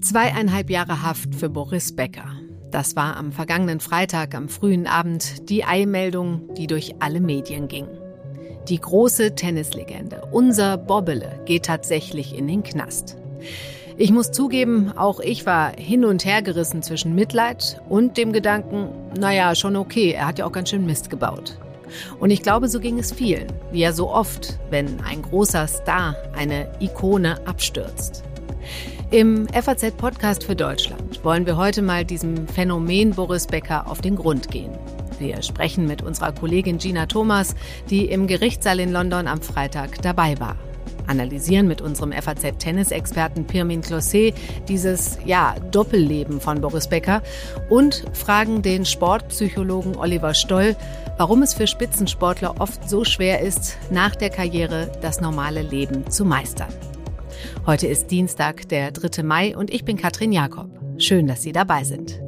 Zweieinhalb Jahre Haft für Boris Becker. Das war am vergangenen Freitag am frühen Abend die Eilmeldung, die durch alle Medien ging. Die große Tennislegende, unser Bobbele, geht tatsächlich in den Knast. Ich muss zugeben, auch ich war hin und her gerissen zwischen Mitleid und dem Gedanken, naja, schon okay, er hat ja auch ganz schön Mist gebaut. Und ich glaube, so ging es vielen, wie ja so oft, wenn ein großer Star, eine Ikone abstürzt. Im FAZ-Podcast für Deutschland wollen wir heute mal diesem Phänomen Boris Becker auf den Grund gehen. Wir sprechen mit unserer Kollegin Gina Thomas, die im Gerichtssaal in London am Freitag dabei war. Analysieren mit unserem FAZ-Tennisexperten Pirmin Closet dieses, ja, Doppelleben von Boris Becker und fragen den Sportpsychologen Oliver Stoll, warum es für Spitzensportler oft so schwer ist, nach der Karriere das normale Leben zu meistern. Heute ist Dienstag, der 3. Mai und ich bin Katrin Jakob. Schön, dass Sie dabei sind.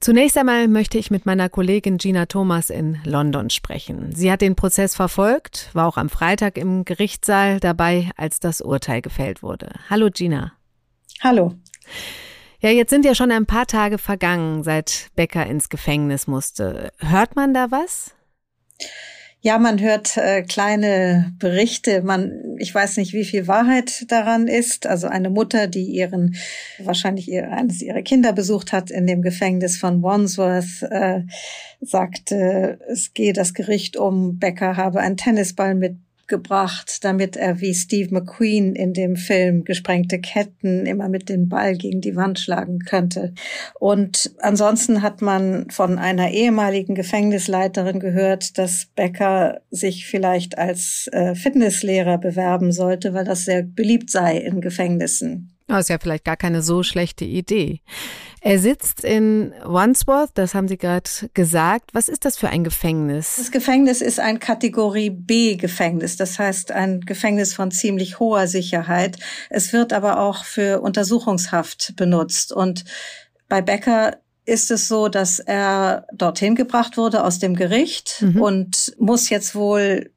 Zunächst einmal möchte ich mit meiner Kollegin Gina Thomas in London sprechen. Sie hat den Prozess verfolgt, war auch am Freitag im Gerichtssaal dabei, als das Urteil gefällt wurde. Hallo Gina. Hallo. Ja, jetzt sind ja schon ein paar Tage vergangen, seit Becker ins Gefängnis musste. Hört man da was? Ja, man hört äh, kleine Berichte. Man, ich weiß nicht, wie viel Wahrheit daran ist. Also eine Mutter, die ihren, wahrscheinlich ihr, eines ihrer Kinder besucht hat in dem Gefängnis von Wandsworth, äh, sagte, es gehe das Gericht um, Becker habe einen Tennisball mit gebracht, damit er wie Steve McQueen in dem Film Gesprengte Ketten immer mit dem Ball gegen die Wand schlagen könnte. Und ansonsten hat man von einer ehemaligen Gefängnisleiterin gehört, dass Becker sich vielleicht als äh, Fitnesslehrer bewerben sollte, weil das sehr beliebt sei in Gefängnissen. Das ist ja vielleicht gar keine so schlechte Idee. Er sitzt in Wandsworth, das haben Sie gerade gesagt. Was ist das für ein Gefängnis? Das Gefängnis ist ein Kategorie B Gefängnis, das heißt ein Gefängnis von ziemlich hoher Sicherheit. Es wird aber auch für Untersuchungshaft benutzt. Und bei Becker ist es so, dass er dorthin gebracht wurde aus dem Gericht mhm. und muss jetzt wohl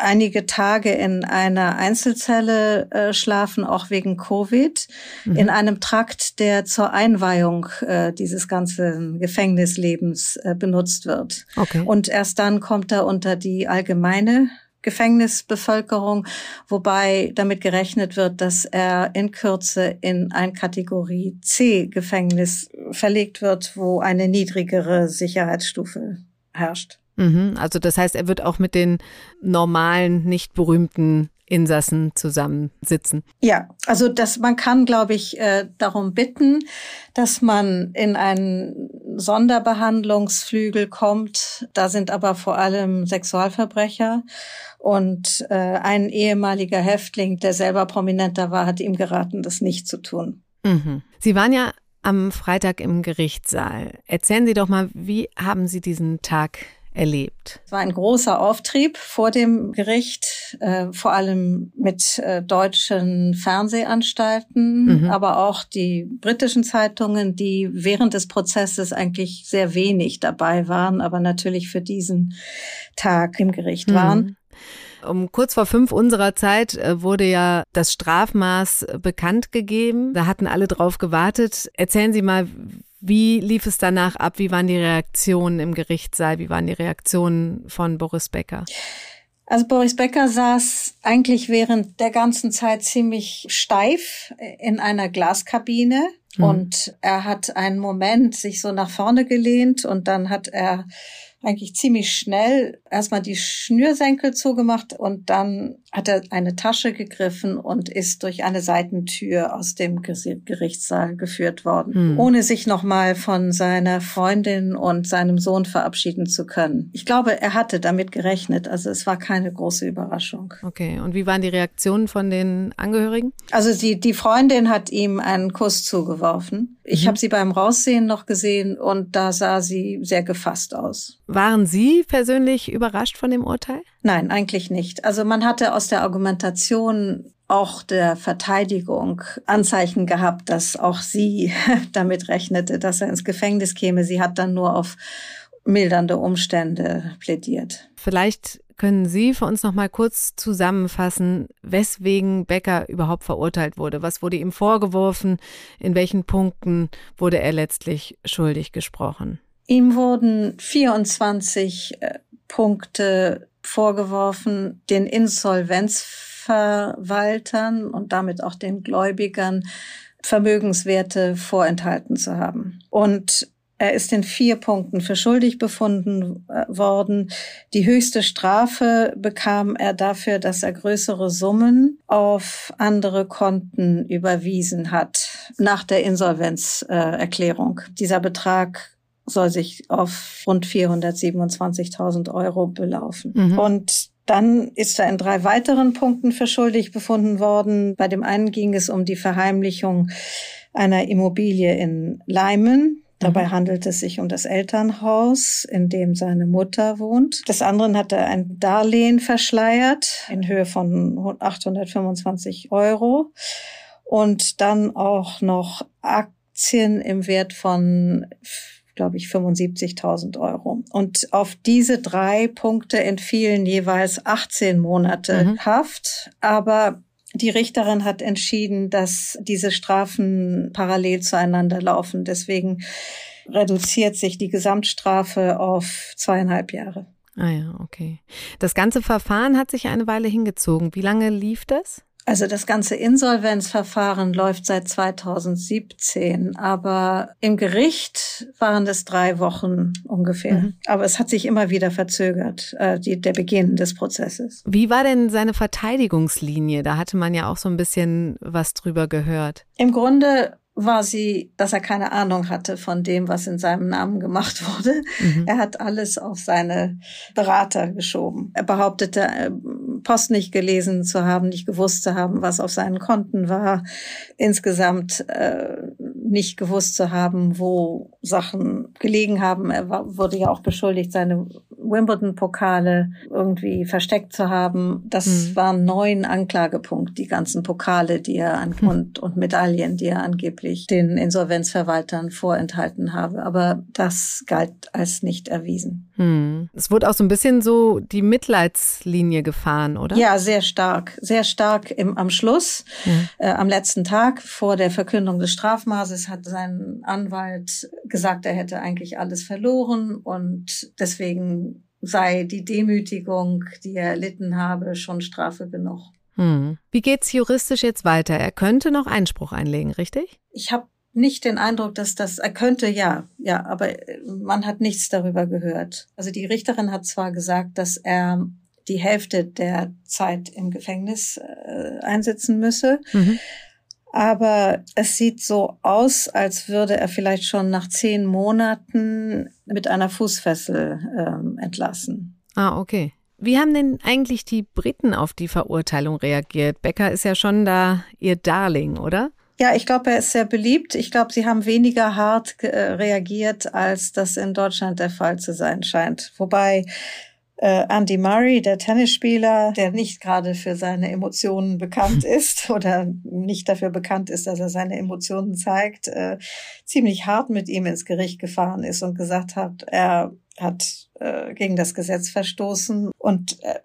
einige Tage in einer Einzelzelle äh, schlafen, auch wegen Covid, mhm. in einem Trakt, der zur Einweihung äh, dieses ganzen Gefängnislebens äh, benutzt wird. Okay. Und erst dann kommt er unter die allgemeine Gefängnisbevölkerung, wobei damit gerechnet wird, dass er in Kürze in ein Kategorie C Gefängnis verlegt wird, wo eine niedrigere Sicherheitsstufe herrscht. Mhm, also das heißt, er wird auch mit den normalen, nicht berühmten Insassen zusammensitzen. Ja, also dass man kann, glaube ich, äh, darum bitten, dass man in einen Sonderbehandlungsflügel kommt. Da sind aber vor allem Sexualverbrecher und äh, ein ehemaliger Häftling, der selber prominenter war, hat ihm geraten, das nicht zu tun. Mhm. Sie waren ja am Freitag im Gerichtssaal. Erzählen Sie doch mal, wie haben Sie diesen Tag erlebt? Es war ein großer Auftrieb vor dem Gericht, äh, vor allem mit äh, deutschen Fernsehanstalten, mhm. aber auch die britischen Zeitungen, die während des Prozesses eigentlich sehr wenig dabei waren, aber natürlich für diesen Tag im Gericht mhm. waren. Um kurz vor fünf unserer Zeit äh, wurde ja das Strafmaß bekannt gegeben. Da hatten alle drauf gewartet. Erzählen Sie mal, wie lief es danach ab? Wie waren die Reaktionen im Gerichtssaal? Wie waren die Reaktionen von Boris Becker? Also Boris Becker saß eigentlich während der ganzen Zeit ziemlich steif in einer Glaskabine. Mhm. Und er hat einen Moment sich so nach vorne gelehnt und dann hat er eigentlich ziemlich schnell erstmal die Schnürsenkel zugemacht und dann hat er eine Tasche gegriffen und ist durch eine Seitentür aus dem Gerichtssaal geführt worden, mhm. ohne sich nochmal von seiner Freundin und seinem Sohn verabschieden zu können. Ich glaube, er hatte damit gerechnet, also es war keine große Überraschung. Okay, und wie waren die Reaktionen von den Angehörigen? Also die, die Freundin hat ihm einen Kuss zugeworfen. Ich mhm. habe sie beim Raussehen noch gesehen und da sah sie sehr gefasst aus. Waren Sie persönlich überrascht von dem Urteil? Nein, eigentlich nicht. Also man hatte aus der Argumentation auch der Verteidigung Anzeichen gehabt, dass auch sie damit rechnete, dass er ins Gefängnis käme. Sie hat dann nur auf mildernde Umstände plädiert. Vielleicht können Sie für uns noch mal kurz zusammenfassen, weswegen Becker überhaupt verurteilt wurde? Was wurde ihm vorgeworfen? In welchen Punkten wurde er letztlich schuldig gesprochen? Ihm wurden 24 äh, Punkte vorgeworfen, den Insolvenzverwaltern und damit auch den Gläubigern Vermögenswerte vorenthalten zu haben. Und er ist in vier Punkten für schuldig befunden äh, worden. Die höchste Strafe bekam er dafür, dass er größere Summen auf andere Konten überwiesen hat nach der Insolvenzerklärung. Dieser Betrag soll sich auf rund 427.000 Euro belaufen. Mhm. Und dann ist er in drei weiteren Punkten für schuldig befunden worden. Bei dem einen ging es um die Verheimlichung einer Immobilie in Leimen. Dabei mhm. handelt es sich um das Elternhaus, in dem seine Mutter wohnt. Des anderen hat er ein Darlehen verschleiert in Höhe von 825 Euro und dann auch noch Aktien im Wert von glaube ich, 75.000 Euro. Und auf diese drei Punkte entfielen jeweils 18 Monate mhm. Haft. Aber die Richterin hat entschieden, dass diese Strafen parallel zueinander laufen. Deswegen reduziert sich die Gesamtstrafe auf zweieinhalb Jahre. Ah ja, okay. Das ganze Verfahren hat sich eine Weile hingezogen. Wie lange lief das? Also das ganze Insolvenzverfahren läuft seit 2017, aber im Gericht waren es drei Wochen ungefähr. Mhm. Aber es hat sich immer wieder verzögert, äh, die, der Beginn des Prozesses. Wie war denn seine Verteidigungslinie? Da hatte man ja auch so ein bisschen was drüber gehört. Im Grunde war sie, dass er keine Ahnung hatte von dem, was in seinem Namen gemacht wurde. Mhm. Er hat alles auf seine Berater geschoben. Er behauptete, äh, Post nicht gelesen zu haben, nicht gewusst zu haben, was auf seinen Konten war, insgesamt äh, nicht gewusst zu haben, wo Sachen gelegen haben. Er war, wurde ja auch beschuldigt, seine Wimbledon-Pokale irgendwie versteckt zu haben. Das mhm. waren neun Anklagepunkte, die ganzen Pokale, die er an, mhm. und, und Medaillen, die er angeblich den Insolvenzverwaltern vorenthalten habe. Aber das galt als nicht erwiesen. Mhm. Es wurde auch so ein bisschen so die Mitleidslinie gefahren, oder? Ja, sehr stark. Sehr stark im, am Schluss, mhm. äh, am letzten Tag vor der Verkündung des Strafmaßes hat sein Anwalt gesagt, er hätte eigentlich alles verloren und deswegen sei die Demütigung, die er erlitten habe, schon Strafe genug. Hm. Wie geht's juristisch jetzt weiter? Er könnte noch Einspruch einlegen, richtig? Ich habe nicht den Eindruck, dass das, er könnte ja, ja, aber man hat nichts darüber gehört. Also die Richterin hat zwar gesagt, dass er die Hälfte der Zeit im Gefängnis äh, einsetzen müsse. Mhm. Aber es sieht so aus, als würde er vielleicht schon nach zehn Monaten mit einer Fußfessel ähm, entlassen. Ah, okay. Wie haben denn eigentlich die Briten auf die Verurteilung reagiert? Becker ist ja schon da ihr Darling, oder? Ja, ich glaube, er ist sehr beliebt. Ich glaube, sie haben weniger hart äh, reagiert, als das in Deutschland der Fall zu sein scheint. Wobei äh, Andy Murray, der Tennisspieler, der nicht gerade für seine Emotionen bekannt ist oder nicht dafür bekannt ist, dass er seine Emotionen zeigt, äh, ziemlich hart mit ihm ins Gericht gefahren ist und gesagt hat, er hat äh, gegen das Gesetz verstoßen und äh,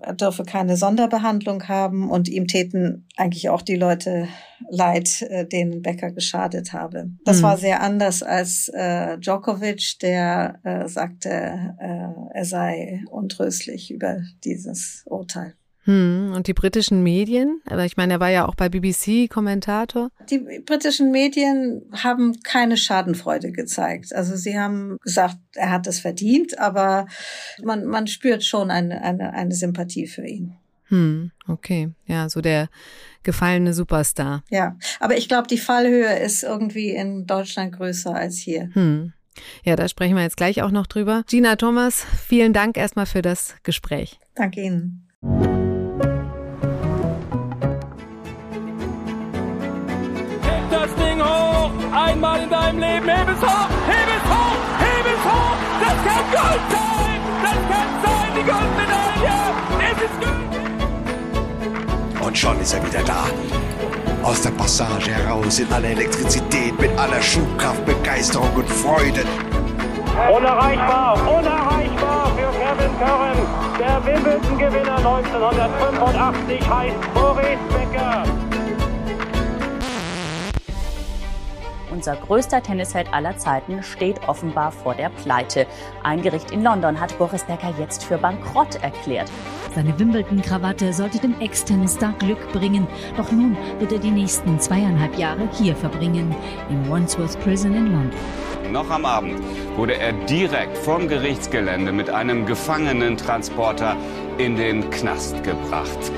er dürfe keine Sonderbehandlung haben und ihm täten eigentlich auch die Leute leid, äh, denen Becker geschadet habe. Das mhm. war sehr anders als äh, Djokovic, der äh, sagte, äh, er sei untröstlich über dieses Urteil. Hm, und die britischen Medien? Aber ich meine, er war ja auch bei BBC Kommentator. Die britischen Medien haben keine Schadenfreude gezeigt. Also sie haben gesagt, er hat es verdient, aber man, man spürt schon eine, eine, eine Sympathie für ihn. Hm, okay. Ja, so der gefallene Superstar. Ja, aber ich glaube, die Fallhöhe ist irgendwie in Deutschland größer als hier. Hm. Ja, da sprechen wir jetzt gleich auch noch drüber. Gina Thomas, vielen Dank erstmal für das Gespräch. Danke Ihnen. Einmal in deinem Leben. Heb es hoch, heb es hoch, heb es hoch. Das kann Gold sein. Das kann sein, die Goldmedaille. Es ist Gold. Und schon ist er wieder da. Aus der Passage heraus in aller Elektrizität, mit aller Schubkraft, Begeisterung und Freude. Unerreichbar, unerreichbar für Kevin Curran. Der Wimbledon-Gewinner 1985 heißt Boris Becker. Unser größter Tennisheld aller Zeiten steht offenbar vor der Pleite. Ein Gericht in London hat Boris Becker jetzt für bankrott erklärt. Seine Wimbledon-Krawatte sollte dem Ex-Tennisstar Glück bringen. Doch nun wird er die nächsten zweieinhalb Jahre hier verbringen, im Wandsworth Prison in London. Noch am Abend wurde er direkt vom Gerichtsgelände mit einem Gefangenentransporter in den Knast gebracht.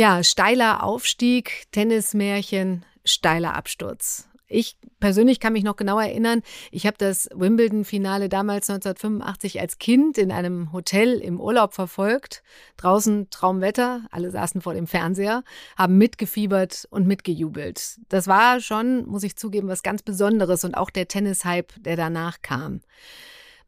Ja, steiler Aufstieg, Tennismärchen, steiler Absturz. Ich persönlich kann mich noch genau erinnern, ich habe das Wimbledon-Finale damals 1985 als Kind in einem Hotel im Urlaub verfolgt. Draußen Traumwetter, alle saßen vor dem Fernseher, haben mitgefiebert und mitgejubelt. Das war schon, muss ich zugeben, was ganz Besonderes und auch der Tennis-Hype, der danach kam.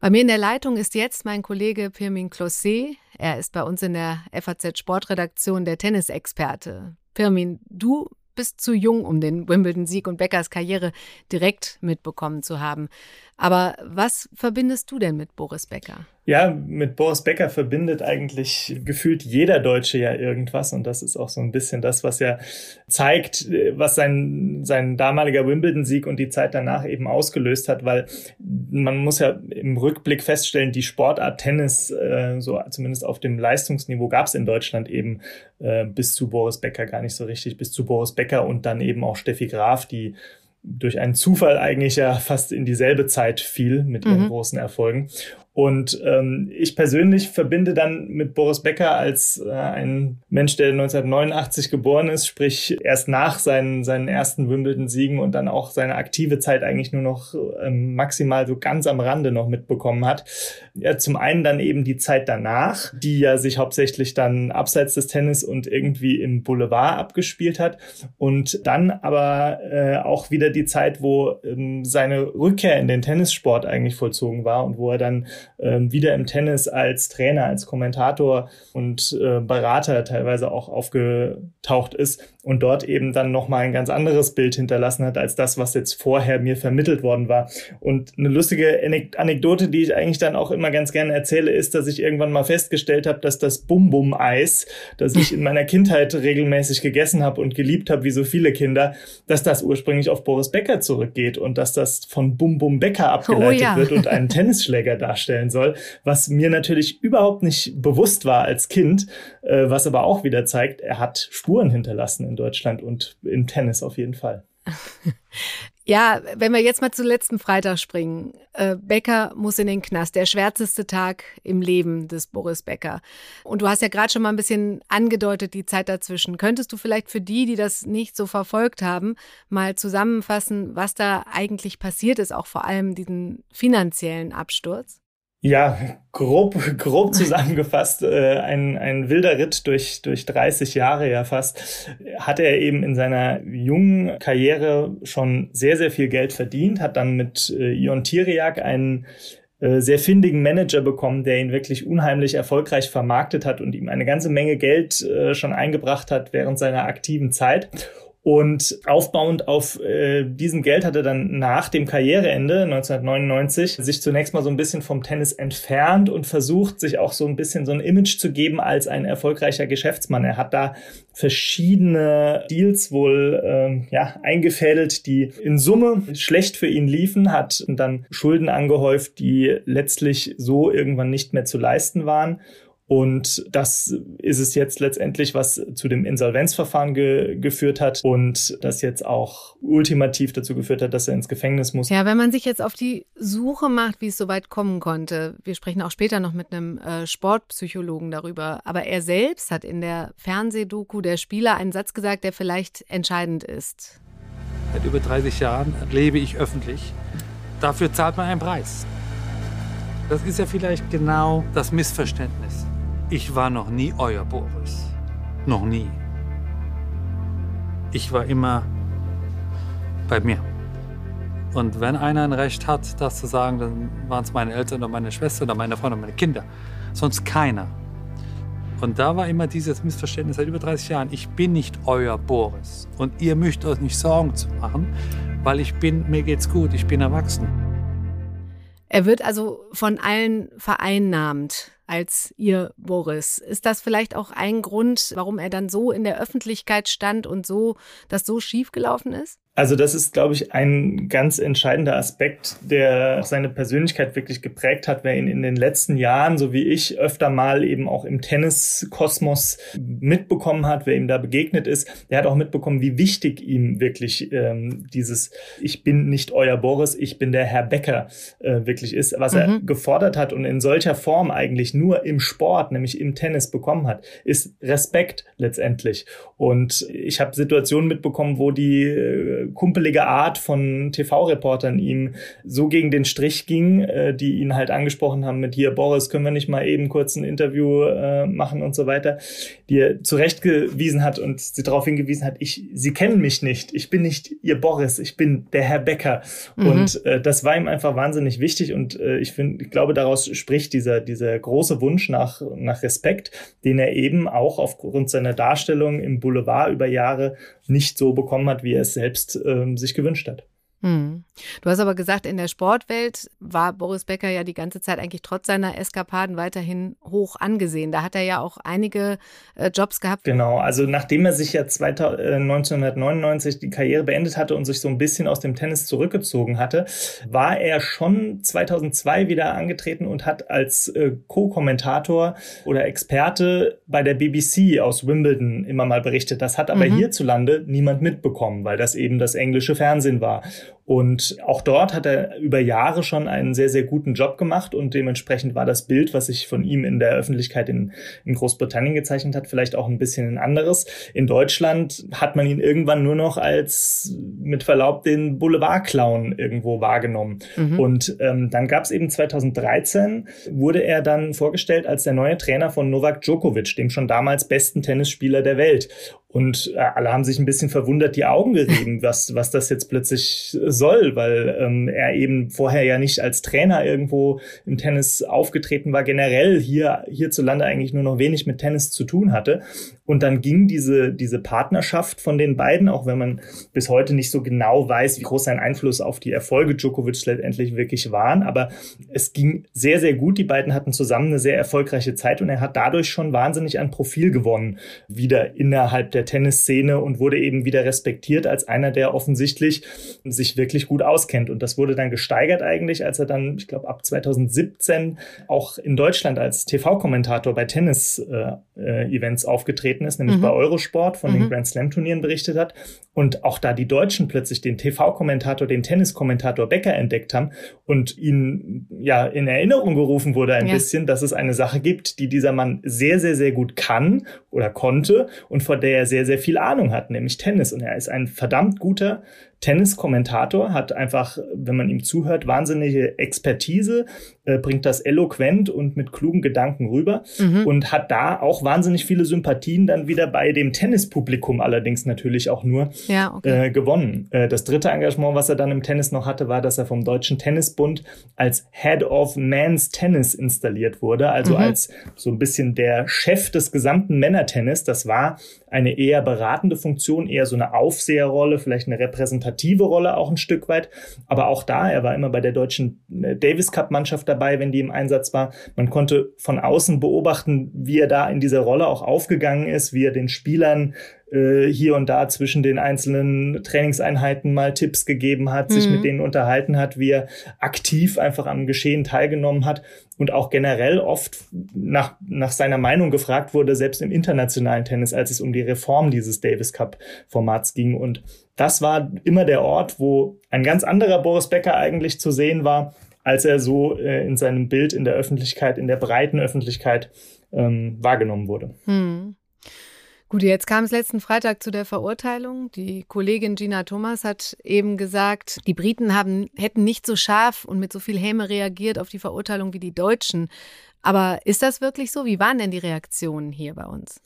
Bei mir in der Leitung ist jetzt mein Kollege Pirmin Closet. Er ist bei uns in der FAZ Sportredaktion der Tennisexperte. Pirmin, du bist zu jung, um den Wimbledon-Sieg und Beckers Karriere direkt mitbekommen zu haben. Aber was verbindest du denn mit Boris Becker? Ja, mit Boris Becker verbindet eigentlich gefühlt jeder Deutsche ja irgendwas. Und das ist auch so ein bisschen das, was ja zeigt, was sein, sein damaliger Wimbledon-Sieg und die Zeit danach eben ausgelöst hat, weil man muss ja im Rückblick feststellen, die Sportart Tennis, äh, so zumindest auf dem Leistungsniveau, gab es in Deutschland eben äh, bis zu Boris Becker gar nicht so richtig, bis zu Boris Becker und dann eben auch Steffi Graf, die durch einen Zufall eigentlich ja fast in dieselbe Zeit fiel mit ihren mhm. großen Erfolgen. Und ähm, ich persönlich verbinde dann mit Boris Becker als äh, ein Mensch, der 1989 geboren ist, sprich erst nach seinen, seinen ersten Wimbledon-Siegen und dann auch seine aktive Zeit eigentlich nur noch ähm, maximal so ganz am Rande noch mitbekommen hat. Ja, zum einen dann eben die Zeit danach, die ja sich hauptsächlich dann abseits des Tennis und irgendwie im Boulevard abgespielt hat. Und dann aber äh, auch wieder die Zeit, wo ähm, seine Rückkehr in den Tennissport eigentlich vollzogen war und wo er dann ähm, wieder im Tennis als Trainer, als Kommentator und äh, Berater teilweise auch aufgetaucht ist und dort eben dann nochmal ein ganz anderes Bild hinterlassen hat als das, was jetzt vorher mir vermittelt worden war. Und eine lustige Anekdote, die ich eigentlich dann auch immer ganz gerne erzähle, ist, dass ich irgendwann mal festgestellt habe, dass das Bum-Bum-Eis, das ich in meiner Kindheit regelmäßig gegessen habe und geliebt habe, wie so viele Kinder, dass das ursprünglich auf Boris Becker zurückgeht und dass das von Bum-Bum Becker abgeleitet oh, ja. wird und einen Tennisschläger darstellen soll, was mir natürlich überhaupt nicht bewusst war als Kind, äh, was aber auch wieder zeigt, er hat Spuren hinterlassen in Deutschland und im Tennis auf jeden Fall. Ja, wenn wir jetzt mal zu letzten Freitag springen. Äh, Becker muss in den Knast. Der schwärzeste Tag im Leben des Boris Becker. Und du hast ja gerade schon mal ein bisschen angedeutet, die Zeit dazwischen. Könntest du vielleicht für die, die das nicht so verfolgt haben, mal zusammenfassen, was da eigentlich passiert ist, auch vor allem diesen finanziellen Absturz? Ja, grob, grob zusammengefasst, äh, ein, ein wilder Ritt durch, durch 30 Jahre ja fast, hat er eben in seiner jungen Karriere schon sehr, sehr viel Geld verdient, hat dann mit äh, Ion Tiriak einen äh, sehr findigen Manager bekommen, der ihn wirklich unheimlich erfolgreich vermarktet hat und ihm eine ganze Menge Geld äh, schon eingebracht hat während seiner aktiven Zeit. Und aufbauend auf äh, diesem Geld hat er dann nach dem Karriereende 1999 sich zunächst mal so ein bisschen vom Tennis entfernt und versucht, sich auch so ein bisschen so ein Image zu geben als ein erfolgreicher Geschäftsmann. Er hat da verschiedene Deals wohl ähm, ja, eingefädelt, die in Summe schlecht für ihn liefen, hat dann Schulden angehäuft, die letztlich so irgendwann nicht mehr zu leisten waren und das ist es jetzt letztendlich, was zu dem Insolvenzverfahren ge geführt hat und das jetzt auch ultimativ dazu geführt hat, dass er ins Gefängnis muss. Ja, wenn man sich jetzt auf die Suche macht, wie es so weit kommen konnte, wir sprechen auch später noch mit einem äh, Sportpsychologen darüber, aber er selbst hat in der Fernsehdoku der Spieler einen Satz gesagt, der vielleicht entscheidend ist. Seit über 30 Jahren lebe ich öffentlich. Dafür zahlt man einen Preis. Das ist ja vielleicht genau das Missverständnis. Ich war noch nie euer Boris. Noch nie. Ich war immer bei mir. Und wenn einer ein Recht hat, das zu sagen, dann waren es meine Eltern oder meine Schwester oder meine Freunde oder meine Kinder. Sonst keiner. Und da war immer dieses Missverständnis seit über 30 Jahren. Ich bin nicht euer Boris. Und ihr müsst euch nicht Sorgen zu machen, weil ich bin, mir geht's gut, ich bin erwachsen. Er wird also von allen vereinnahmt als ihr Boris. Ist das vielleicht auch ein Grund, warum er dann so in der Öffentlichkeit stand und so, das so schief gelaufen ist? Also das ist, glaube ich, ein ganz entscheidender Aspekt, der seine Persönlichkeit wirklich geprägt hat, wer ihn in den letzten Jahren, so wie ich, öfter mal eben auch im Tenniskosmos mitbekommen hat, wer ihm da begegnet ist, der hat auch mitbekommen, wie wichtig ihm wirklich ähm, dieses Ich bin nicht euer Boris, ich bin der Herr Becker äh, wirklich ist, was mhm. er gefordert hat und in solcher Form eigentlich nur im Sport, nämlich im Tennis bekommen hat, ist Respekt letztendlich. Und ich habe Situationen mitbekommen, wo die äh, kumpelige Art von TV-Reportern ihm so gegen den Strich ging, äh, die ihn halt angesprochen haben mit hier, Boris, können wir nicht mal eben kurz ein Interview äh, machen und so weiter, die er zurechtgewiesen hat und sie darauf hingewiesen hat, ich, sie kennen mich nicht, ich bin nicht ihr Boris, ich bin der Herr Becker. Mhm. Und äh, das war ihm einfach wahnsinnig wichtig und äh, ich finde, ich glaube, daraus spricht dieser, dieser große Wunsch nach, nach Respekt, den er eben auch aufgrund seiner Darstellung im Boulevard über Jahre nicht so bekommen hat, wie er es selbst ähm, sich gewünscht hat. Hm. Du hast aber gesagt, in der Sportwelt war Boris Becker ja die ganze Zeit eigentlich trotz seiner Eskapaden weiterhin hoch angesehen. Da hat er ja auch einige äh, Jobs gehabt. Genau, also nachdem er sich ja 2000, äh, 1999 die Karriere beendet hatte und sich so ein bisschen aus dem Tennis zurückgezogen hatte, war er schon 2002 wieder angetreten und hat als äh, Co-Kommentator oder Experte bei der BBC aus Wimbledon immer mal berichtet. Das hat aber mhm. hierzulande niemand mitbekommen, weil das eben das englische Fernsehen war. Und auch dort hat er über Jahre schon einen sehr, sehr guten Job gemacht und dementsprechend war das Bild, was sich von ihm in der Öffentlichkeit in, in Großbritannien gezeichnet hat, vielleicht auch ein bisschen ein anderes. In Deutschland hat man ihn irgendwann nur noch als mit Verlaub den Boulevardclown irgendwo wahrgenommen. Mhm. Und ähm, dann gab es eben 2013, wurde er dann vorgestellt als der neue Trainer von Novak Djokovic, dem schon damals besten Tennisspieler der Welt. Und äh, alle haben sich ein bisschen verwundert die Augen gerieben, was, was das jetzt plötzlich soll, weil ähm, er eben vorher ja nicht als Trainer irgendwo im Tennis aufgetreten war, generell hier hierzulande eigentlich nur noch wenig mit Tennis zu tun hatte. Und dann ging diese, diese Partnerschaft von den beiden, auch wenn man bis heute nicht so genau weiß, wie groß sein Einfluss auf die Erfolge Djokovic letztendlich wirklich waren. Aber es ging sehr, sehr gut. Die beiden hatten zusammen eine sehr erfolgreiche Zeit und er hat dadurch schon wahnsinnig an Profil gewonnen, wieder innerhalb der Tennisszene und wurde eben wieder respektiert als einer, der offensichtlich sich wirklich gut auskennt. Und das wurde dann gesteigert eigentlich, als er dann, ich glaube, ab 2017 auch in Deutschland als TV-Kommentator bei Tennis-Events äh, äh, aufgetreten aufgetreten ist, nämlich mhm. bei Eurosport von mhm. den Grand Slam Turnieren berichtet hat. Und auch da die Deutschen plötzlich den TV-Kommentator, den Tenniskommentator Becker entdeckt haben und ihn ja in Erinnerung gerufen wurde ein ja. bisschen, dass es eine Sache gibt, die dieser Mann sehr, sehr, sehr gut kann oder konnte und vor der er sehr, sehr viel Ahnung hat, nämlich Tennis. Und er ist ein verdammt guter Tenniskommentator, hat einfach, wenn man ihm zuhört, wahnsinnige Expertise, äh, bringt das eloquent und mit klugen Gedanken rüber mhm. und hat da auch wahnsinnig viele Sympathien dann wieder bei dem Tennispublikum allerdings natürlich auch nur ja, okay. äh, gewonnen. Äh, das dritte Engagement, was er dann im Tennis noch hatte, war, dass er vom Deutschen Tennisbund als Head of Men's Tennis installiert wurde, also mhm. als so ein bisschen der Chef des gesamten Männertennis. Das war eine eher beratende Funktion, eher so eine Aufseherrolle, vielleicht eine repräsentative Rolle auch ein Stück weit. Aber auch da, er war immer bei der deutschen äh, Davis Cup Mannschaft dabei, wenn die im Einsatz war. Man konnte von außen beobachten, wie er da in dieser Rolle auch aufgegangen ist, wie er den Spielern äh, hier und da zwischen den einzelnen Trainingseinheiten mal Tipps gegeben hat, mhm. sich mit denen unterhalten hat, wie er aktiv einfach am Geschehen teilgenommen hat und auch generell oft nach, nach seiner Meinung gefragt wurde, selbst im internationalen Tennis, als es um die Reform dieses Davis Cup Formats ging. Und das war immer der Ort, wo ein ganz anderer Boris Becker eigentlich zu sehen war, als er so äh, in seinem Bild in der Öffentlichkeit, in der breiten Öffentlichkeit ähm, wahrgenommen wurde. Hm. Gut, jetzt kam es letzten Freitag zu der Verurteilung. Die Kollegin Gina Thomas hat eben gesagt, die Briten haben, hätten nicht so scharf und mit so viel Häme reagiert auf die Verurteilung wie die Deutschen. Aber ist das wirklich so? Wie waren denn die Reaktionen hier bei uns?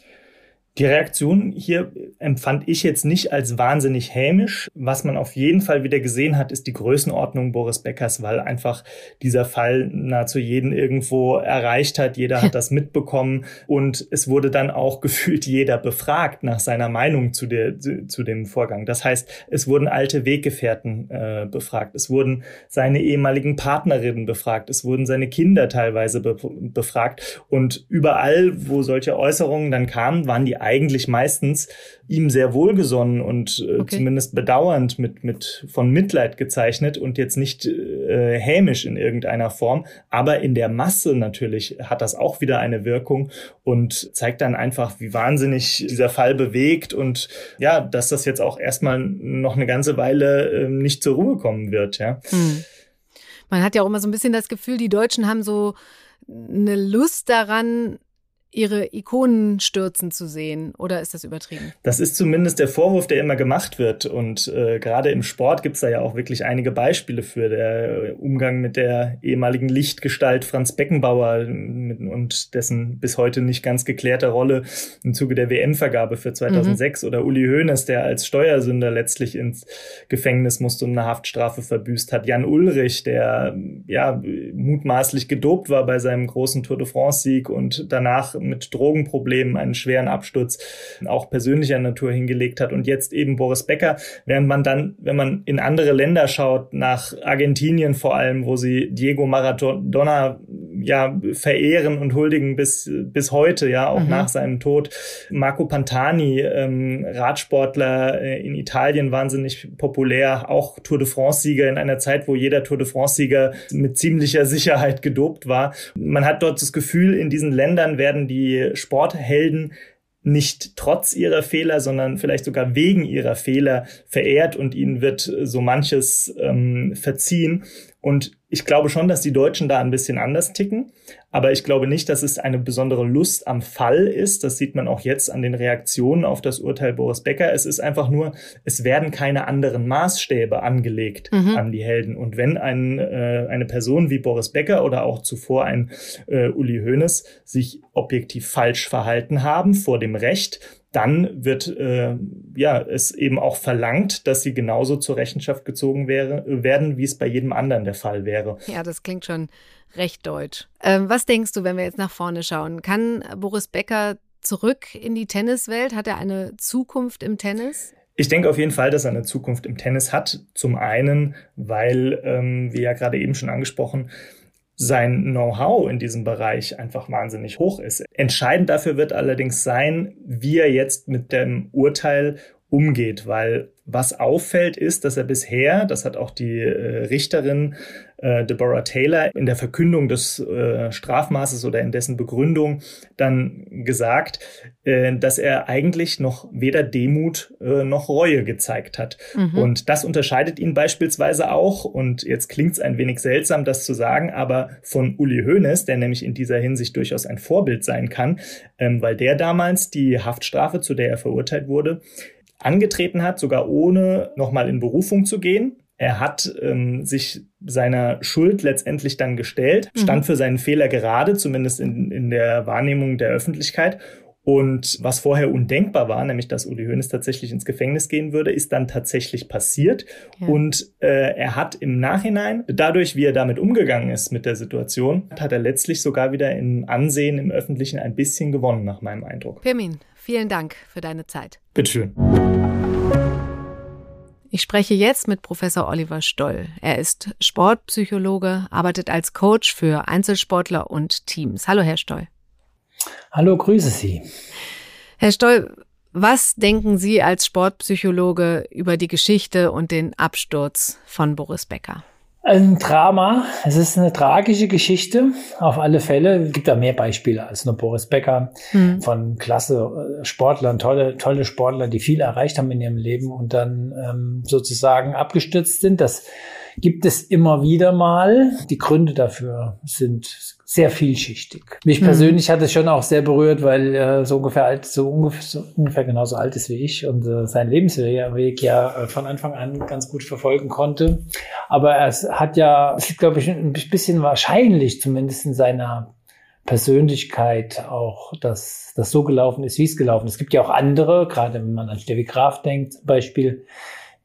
Die Reaktion hier empfand ich jetzt nicht als wahnsinnig hämisch. Was man auf jeden Fall wieder gesehen hat, ist die Größenordnung Boris Beckers, weil einfach dieser Fall nahezu jeden irgendwo erreicht hat. Jeder hat das mitbekommen und es wurde dann auch gefühlt jeder befragt nach seiner Meinung zu, der, zu dem Vorgang. Das heißt, es wurden alte Weggefährten äh, befragt, es wurden seine ehemaligen Partnerinnen befragt, es wurden seine Kinder teilweise be befragt und überall, wo solche Äußerungen dann kamen, waren die eigentlich meistens ihm sehr wohlgesonnen und äh, okay. zumindest bedauernd mit, mit von Mitleid gezeichnet und jetzt nicht äh, hämisch in irgendeiner Form. Aber in der Masse natürlich hat das auch wieder eine Wirkung und zeigt dann einfach, wie wahnsinnig dieser Fall bewegt und ja, dass das jetzt auch erstmal noch eine ganze Weile äh, nicht zur Ruhe kommen wird, ja. Hm. Man hat ja auch immer so ein bisschen das Gefühl, die Deutschen haben so eine Lust daran, ihre Ikonen stürzen zu sehen? Oder ist das übertrieben? Das ist zumindest der Vorwurf, der immer gemacht wird. Und äh, gerade im Sport gibt es da ja auch wirklich einige Beispiele für. Der Umgang mit der ehemaligen Lichtgestalt Franz Beckenbauer mit, und dessen bis heute nicht ganz geklärte Rolle im Zuge der WM-Vergabe für 2006 mhm. oder Uli Hoeneß, der als Steuersünder letztlich ins Gefängnis musste und eine Haftstrafe verbüßt hat. Jan Ulrich, der ja mutmaßlich gedopt war bei seinem großen Tour de France-Sieg und danach mit Drogenproblemen einen schweren Absturz auch persönlicher Natur hingelegt hat und jetzt eben Boris Becker, während man dann, wenn man in andere Länder schaut, nach Argentinien vor allem, wo sie Diego Maradona ja verehren und huldigen bis bis heute, ja auch mhm. nach seinem Tod. Marco Pantani, ähm, Radsportler äh, in Italien, wahnsinnig populär, auch Tour de France-Sieger in einer Zeit, wo jeder Tour de France-Sieger mit ziemlicher Sicherheit gedopt war. Man hat dort das Gefühl, in diesen Ländern werden die Sporthelden nicht trotz ihrer Fehler, sondern vielleicht sogar wegen ihrer Fehler verehrt und ihnen wird so manches ähm, verziehen. Und ich glaube schon, dass die Deutschen da ein bisschen anders ticken, aber ich glaube nicht, dass es eine besondere Lust am Fall ist. Das sieht man auch jetzt an den Reaktionen auf das Urteil Boris Becker. Es ist einfach nur, es werden keine anderen Maßstäbe angelegt mhm. an die Helden. Und wenn ein, äh, eine Person wie Boris Becker oder auch zuvor ein äh, Uli Hoeneß sich objektiv falsch verhalten haben vor dem Recht, dann wird äh, ja es eben auch verlangt, dass sie genauso zur Rechenschaft gezogen wäre, werden, wie es bei jedem anderen der Fall wäre. Ja, das klingt schon recht deutsch. Ähm, was denkst du, wenn wir jetzt nach vorne schauen? Kann Boris Becker zurück in die Tenniswelt? Hat er eine Zukunft im Tennis? Ich denke auf jeden Fall, dass er eine Zukunft im Tennis hat. Zum einen, weil, ähm, wie ja gerade eben schon angesprochen, sein Know-how in diesem Bereich einfach wahnsinnig hoch ist. Entscheidend dafür wird allerdings sein, wie er jetzt mit dem Urteil umgeht, weil was auffällt ist, dass er bisher, das hat auch die äh, Richterin äh, Deborah Taylor in der Verkündung des äh, Strafmaßes oder in dessen Begründung dann gesagt, äh, dass er eigentlich noch weder Demut äh, noch Reue gezeigt hat. Mhm. Und das unterscheidet ihn beispielsweise auch, und jetzt klingt es ein wenig seltsam, das zu sagen, aber von Uli Hoeneß, der nämlich in dieser Hinsicht durchaus ein Vorbild sein kann, ähm, weil der damals die Haftstrafe, zu der er verurteilt wurde, angetreten hat, sogar ohne nochmal in Berufung zu gehen. Er hat ähm, sich seiner Schuld letztendlich dann gestellt, mhm. stand für seinen Fehler gerade, zumindest in, in der Wahrnehmung der Öffentlichkeit. Und was vorher undenkbar war, nämlich dass Uli Hoeneß tatsächlich ins Gefängnis gehen würde, ist dann tatsächlich passiert. Ja. Und äh, er hat im Nachhinein, dadurch, wie er damit umgegangen ist mit der Situation, hat er letztlich sogar wieder im Ansehen im Öffentlichen ein bisschen gewonnen, nach meinem Eindruck. Pirmin, vielen Dank für deine Zeit. Bitteschön. Ich spreche jetzt mit Professor Oliver Stoll. Er ist Sportpsychologe, arbeitet als Coach für Einzelsportler und Teams. Hallo, Herr Stoll. Hallo, grüße Sie. Herr Stoll, was denken Sie als Sportpsychologe über die Geschichte und den Absturz von Boris Becker? Ein Drama. Es ist eine tragische Geschichte. Auf alle Fälle. Es gibt da mehr Beispiele als nur Boris Becker mhm. von klasse äh, Sportlern, tolle, tolle Sportler, die viel erreicht haben in ihrem Leben und dann ähm, sozusagen abgestürzt sind. Das gibt es immer wieder mal. Die Gründe dafür sind sehr vielschichtig. Mich mhm. persönlich hat es schon auch sehr berührt, weil er so ungefähr alt, so ungefähr, so ungefähr genauso alt ist wie ich und äh, seinen Lebensweg ja äh, von Anfang an ganz gut verfolgen konnte. Aber es hat ja, glaube ich, ein bisschen wahrscheinlich zumindest in seiner Persönlichkeit auch, dass das so gelaufen ist, wie es gelaufen ist. Es gibt ja auch andere, gerade wenn man an Steffi Graf denkt, zum Beispiel,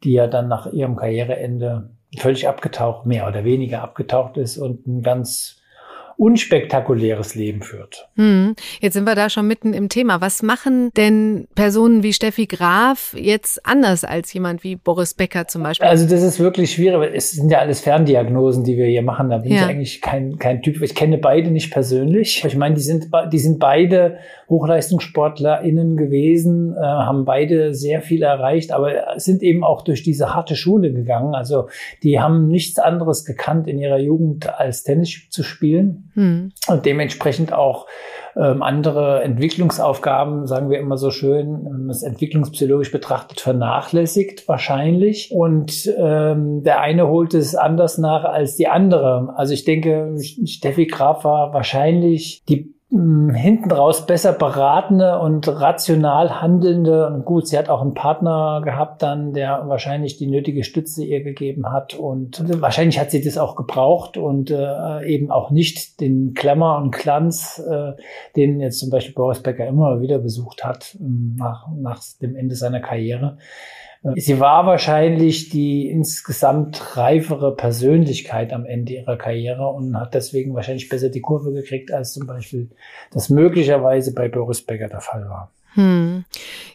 die ja dann nach ihrem Karriereende völlig abgetaucht, mehr oder weniger abgetaucht ist und ein ganz unspektakuläres Leben führt. Hm. Jetzt sind wir da schon mitten im Thema. Was machen denn Personen wie Steffi Graf jetzt anders als jemand wie Boris Becker zum Beispiel? Also das ist wirklich schwierig. Es sind ja alles Ferndiagnosen, die wir hier machen. Da bin ja. ich eigentlich kein, kein Typ. Ich kenne beide nicht persönlich. Ich meine, die sind, die sind beide HochleistungssportlerInnen gewesen, äh, haben beide sehr viel erreicht, aber sind eben auch durch diese harte Schule gegangen. Also die haben nichts anderes gekannt in ihrer Jugend als Tennis zu spielen hm. und dementsprechend auch ähm, andere Entwicklungsaufgaben, sagen wir immer so schön, wenn man es entwicklungspsychologisch betrachtet, vernachlässigt wahrscheinlich. Und ähm, der eine holt es anders nach als die andere. Also ich denke, Steffi Graf war wahrscheinlich die hinten raus besser beratende und rational handelnde. Und gut, sie hat auch einen Partner gehabt dann, der wahrscheinlich die nötige Stütze ihr gegeben hat. Und wahrscheinlich hat sie das auch gebraucht und äh, eben auch nicht den Klammer und Glanz, äh, den jetzt zum Beispiel Boris Becker immer wieder besucht hat ähm, nach, nach dem Ende seiner Karriere. Sie war wahrscheinlich die insgesamt reifere Persönlichkeit am Ende ihrer Karriere und hat deswegen wahrscheinlich besser die Kurve gekriegt, als zum Beispiel das möglicherweise bei Boris Becker der Fall war. Hm.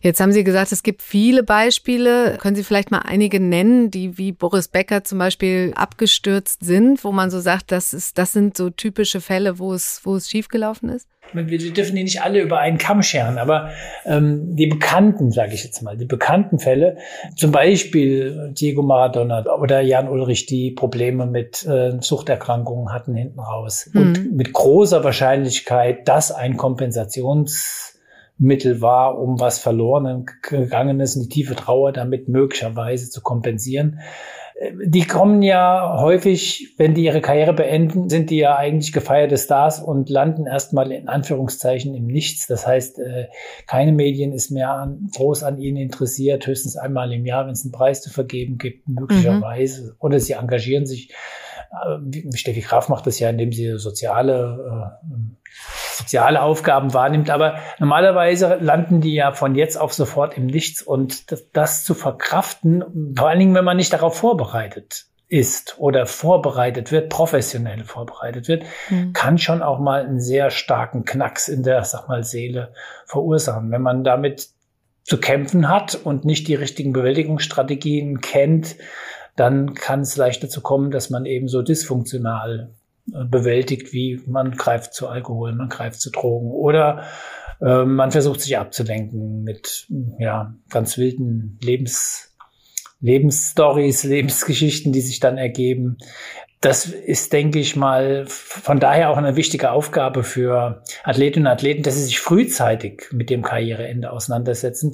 Jetzt haben Sie gesagt, es gibt viele Beispiele. Können Sie vielleicht mal einige nennen, die wie Boris Becker zum Beispiel abgestürzt sind, wo man so sagt, das ist, das sind so typische Fälle, wo es, wo es schiefgelaufen ist? wir dürfen die nicht alle über einen Kamm scheren, aber ähm, die bekannten, sage ich jetzt mal, die bekannten Fälle, zum Beispiel Diego Maradona oder Jan Ulrich, die Probleme mit äh, Suchterkrankungen hatten hinten raus. Mhm. Und mit großer Wahrscheinlichkeit, dass ein Kompensationsmittel war, um was verloren gegangen ist, die tiefe Trauer damit möglicherweise zu kompensieren die kommen ja häufig, wenn die ihre Karriere beenden, sind die ja eigentlich gefeierte Stars und landen erstmal in Anführungszeichen im Nichts. Das heißt, äh, keine Medien ist mehr an, groß an ihnen interessiert, höchstens einmal im Jahr, wenn es einen Preis zu vergeben gibt, möglicherweise. Mhm. Oder sie engagieren sich. Äh, Steffi Graf macht das ja, indem sie soziale äh, soziale Aufgaben wahrnimmt. Aber normalerweise landen die ja von jetzt auf sofort im Nichts und das, das zu verkraften, vor allen Dingen, wenn man nicht darauf vorbereitet ist oder vorbereitet wird, professionell vorbereitet wird, mhm. kann schon auch mal einen sehr starken Knacks in der, sag mal, Seele verursachen. Wenn man damit zu kämpfen hat und nicht die richtigen Bewältigungsstrategien kennt, dann kann es leicht dazu kommen, dass man eben so dysfunktional bewältigt, wie man greift zu Alkohol, man greift zu Drogen oder äh, man versucht sich abzulenken mit ja ganz wilden Lebens Lebensstories, Lebensgeschichten, die sich dann ergeben das ist, denke ich mal, von daher auch eine wichtige Aufgabe für Athletinnen und Athleten, dass sie sich frühzeitig mit dem Karriereende auseinandersetzen.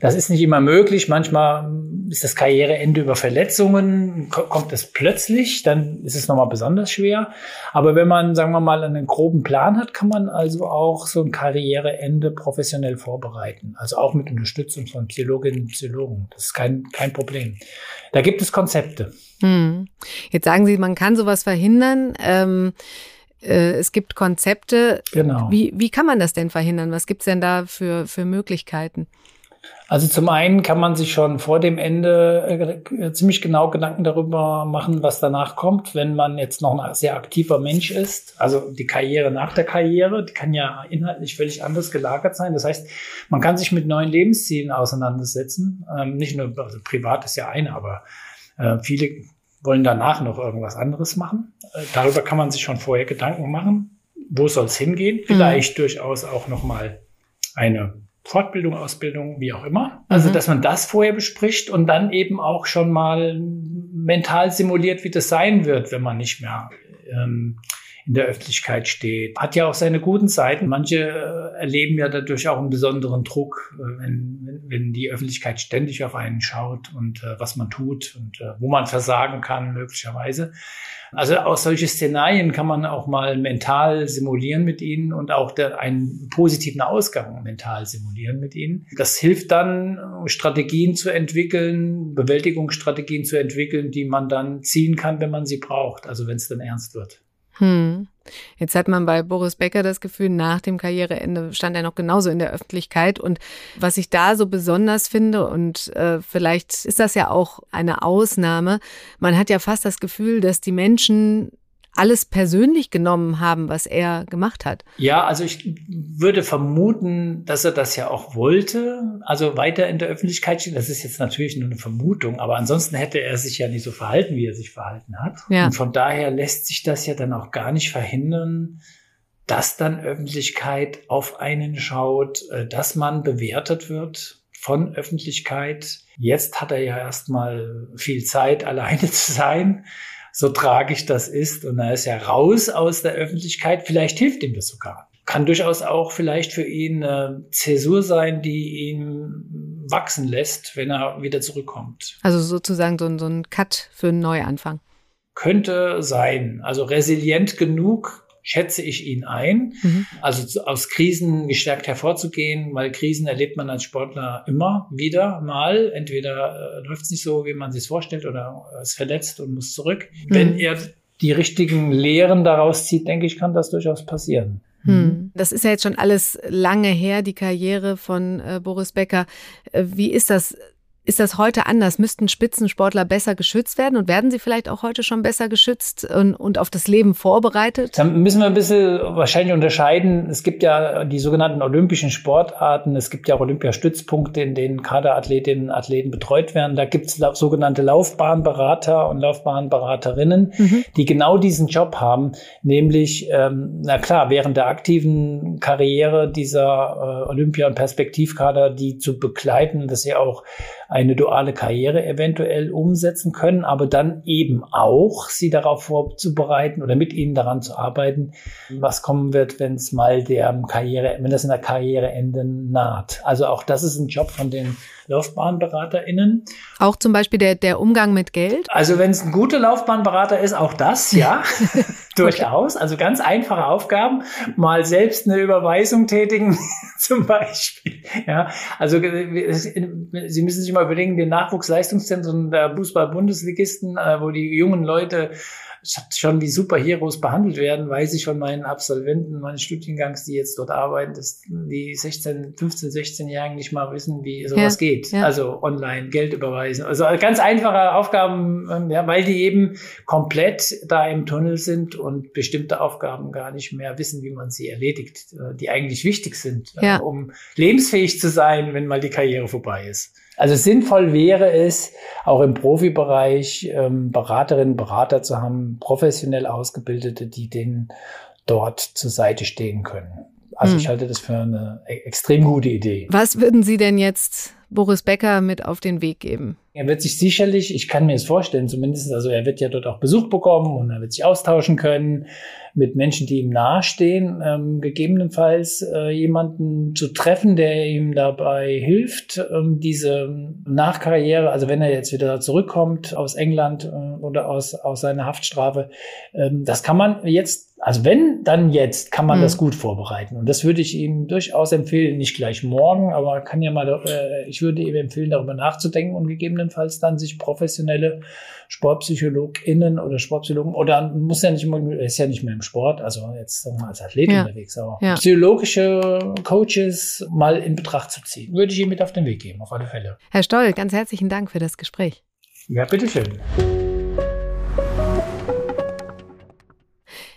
Das ist nicht immer möglich. Manchmal ist das Karriereende über Verletzungen, kommt es plötzlich, dann ist es nochmal besonders schwer. Aber wenn man, sagen wir mal, einen groben Plan hat, kann man also auch so ein Karriereende professionell vorbereiten. Also auch mit Unterstützung von Psychologinnen und Psychologen. Das ist kein, kein Problem. Da gibt es Konzepte. Hm. Jetzt sagen Sie, man kann sowas verhindern. Ähm, äh, es gibt Konzepte. Genau. Wie, wie kann man das denn verhindern? Was gibt's denn da für, für Möglichkeiten? Also zum einen kann man sich schon vor dem Ende äh, ziemlich genau Gedanken darüber machen, was danach kommt, wenn man jetzt noch ein sehr aktiver Mensch ist. Also die Karriere nach der Karriere, die kann ja inhaltlich völlig anders gelagert sein. Das heißt, man kann sich mit neuen Lebenszielen auseinandersetzen. Ähm, nicht nur also privat ist ja eine, aber äh, viele wollen danach noch irgendwas anderes machen. Äh, darüber kann man sich schon vorher Gedanken machen. Wo soll es hingehen? Mhm. Vielleicht mhm. durchaus auch noch mal eine Fortbildung, Ausbildung, wie auch immer. Also, mhm. dass man das vorher bespricht und dann eben auch schon mal mental simuliert, wie das sein wird, wenn man nicht mehr ähm, in der Öffentlichkeit steht. Hat ja auch seine guten Seiten. Manche äh, erleben ja dadurch auch einen besonderen Druck, äh, wenn, wenn die Öffentlichkeit ständig auf einen schaut und äh, was man tut und äh, wo man versagen kann, möglicherweise. Also aus solche Szenarien kann man auch mal mental simulieren mit ihnen und auch der, einen positiven Ausgang mental simulieren mit ihnen. Das hilft dann, Strategien zu entwickeln, Bewältigungsstrategien zu entwickeln, die man dann ziehen kann, wenn man sie braucht, also wenn es dann ernst wird. Hm. Jetzt hat man bei Boris Becker das Gefühl, nach dem Karriereende stand er noch genauso in der Öffentlichkeit. Und was ich da so besonders finde, und äh, vielleicht ist das ja auch eine Ausnahme, man hat ja fast das Gefühl, dass die Menschen alles persönlich genommen haben, was er gemacht hat. Ja, also ich würde vermuten, dass er das ja auch wollte, also weiter in der Öffentlichkeit stehen. Das ist jetzt natürlich nur eine Vermutung, aber ansonsten hätte er sich ja nicht so verhalten, wie er sich verhalten hat. Ja. Und von daher lässt sich das ja dann auch gar nicht verhindern, dass dann Öffentlichkeit auf einen schaut, äh, dass man bewertet wird von Öffentlichkeit. Jetzt hat er ja erstmal viel Zeit, alleine zu sein so tragisch das ist. Und er ist ja raus aus der Öffentlichkeit. Vielleicht hilft ihm das sogar. Kann durchaus auch vielleicht für ihn eine Zäsur sein, die ihn wachsen lässt, wenn er wieder zurückkommt. Also sozusagen so, so ein Cut für einen Neuanfang. Könnte sein. Also resilient genug, schätze ich ihn ein. Mhm. Also aus Krisen gestärkt hervorzugehen, weil Krisen erlebt man als Sportler immer wieder mal. Entweder äh, läuft es nicht so, wie man sich vorstellt, oder ist verletzt und muss zurück. Mhm. Wenn er die richtigen Lehren daraus zieht, denke ich, kann das durchaus passieren. Hm. Mhm. Das ist ja jetzt schon alles lange her, die Karriere von äh, Boris Becker. Äh, wie ist das? Ist das heute anders? Müssten Spitzensportler besser geschützt werden und werden sie vielleicht auch heute schon besser geschützt und, und auf das Leben vorbereitet? Da müssen wir ein bisschen wahrscheinlich unterscheiden. Es gibt ja die sogenannten olympischen Sportarten. Es gibt ja auch Olympiastützpunkte, in denen Kaderathletinnen und Athleten betreut werden. Da gibt es sogenannte Laufbahnberater und Laufbahnberaterinnen, mhm. die genau diesen Job haben, nämlich, ähm, na klar, während der aktiven Karriere dieser äh, Olympia- und Perspektivkader, die zu begleiten, dass sie auch eine duale Karriere eventuell umsetzen können, aber dann eben auch sie darauf vorzubereiten oder mit ihnen daran zu arbeiten, was kommen wird, wenn es mal der Karriere, wenn das in der Karriereende naht. Also auch das ist ein Job von den LaufbahnberaterInnen. Auch zum Beispiel der, der Umgang mit Geld? Also wenn es ein guter Laufbahnberater ist, auch das, ja, durchaus. Also ganz einfache Aufgaben. Mal selbst eine Überweisung tätigen, zum Beispiel. Ja, also äh, Sie müssen sich mal überlegen, den Nachwuchsleistungszentren der Fußball-Bundesligisten, äh, wo die jungen Leute schon wie Superheroes behandelt werden, weiß ich von meinen Absolventen meines Studiengangs, die jetzt dort arbeiten, dass die 16, 15, 16-Jährigen nicht mal wissen, wie sowas ja, geht. Ja. Also online Geld überweisen. Also ganz einfache Aufgaben, ähm, ja, weil die eben komplett da im Tunnel sind und bestimmte Aufgaben gar nicht mehr wissen, wie man sie erledigt, äh, die eigentlich wichtig sind, äh, ja. um lebensfähig zu sein, wenn mal die Karriere vorbei ist. Also sinnvoll wäre es, auch im Profibereich ähm, Beraterinnen, Berater zu haben, professionell Ausgebildete, die denen dort zur Seite stehen können. Also hm. ich halte das für eine e-, extrem gute Idee. Was würden Sie denn jetzt Boris Becker mit auf den Weg geben? Er wird sich sicherlich, ich kann mir es vorstellen, zumindest, also er wird ja dort auch Besuch bekommen und er wird sich austauschen können mit Menschen, die ihm nahestehen, ähm, gegebenenfalls äh, jemanden zu treffen, der ihm dabei hilft, ähm, diese Nachkarriere, also wenn er jetzt wieder zurückkommt aus England äh, oder aus, aus seiner Haftstrafe, ähm, das kann man jetzt also wenn, dann jetzt kann man mhm. das gut vorbereiten. Und das würde ich ihm durchaus empfehlen, nicht gleich morgen, aber kann ja mal, äh, ich würde ihm empfehlen, darüber nachzudenken und gegebenenfalls dann sich professionelle SportpsychologInnen oder Sportpsychologen oder muss ja nicht immer, ist ja nicht mehr im Sport, also jetzt sagen wir als Athlet ja. unterwegs, aber ja. psychologische Coaches mal in Betracht zu ziehen. Würde ich ihm mit auf den Weg geben, auf alle Fälle. Herr Stoll, ganz herzlichen Dank für das Gespräch. Ja, bitteschön.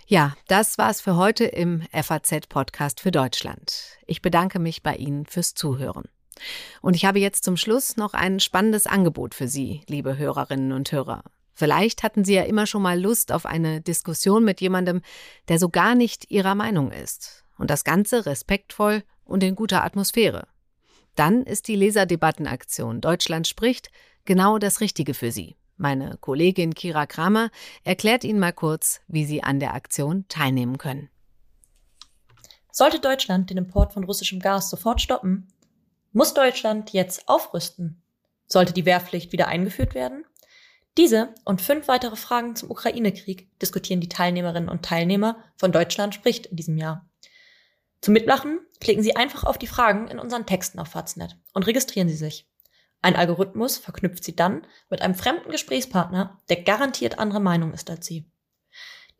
Ja, das war's für heute im FAZ-Podcast für Deutschland. Ich bedanke mich bei Ihnen fürs Zuhören. Und ich habe jetzt zum Schluss noch ein spannendes Angebot für Sie, liebe Hörerinnen und Hörer. Vielleicht hatten Sie ja immer schon mal Lust auf eine Diskussion mit jemandem, der so gar nicht Ihrer Meinung ist. Und das Ganze respektvoll und in guter Atmosphäre. Dann ist die Leserdebattenaktion Deutschland spricht genau das Richtige für Sie. Meine Kollegin Kira Kramer erklärt Ihnen mal kurz, wie Sie an der Aktion teilnehmen können. Sollte Deutschland den Import von russischem Gas sofort stoppen, muss Deutschland jetzt aufrüsten? Sollte die Wehrpflicht wieder eingeführt werden? Diese und fünf weitere Fragen zum Ukraine-Krieg diskutieren die Teilnehmerinnen und Teilnehmer von Deutschland spricht in diesem Jahr. Zum Mitmachen klicken Sie einfach auf die Fragen in unseren Texten auf Faznet und registrieren Sie sich. Ein Algorithmus verknüpft sie dann mit einem fremden Gesprächspartner, der garantiert andere Meinung ist als sie.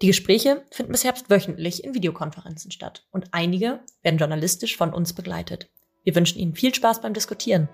Die Gespräche finden bis Herbst wöchentlich in Videokonferenzen statt und einige werden journalistisch von uns begleitet. Wir wünschen Ihnen viel Spaß beim Diskutieren.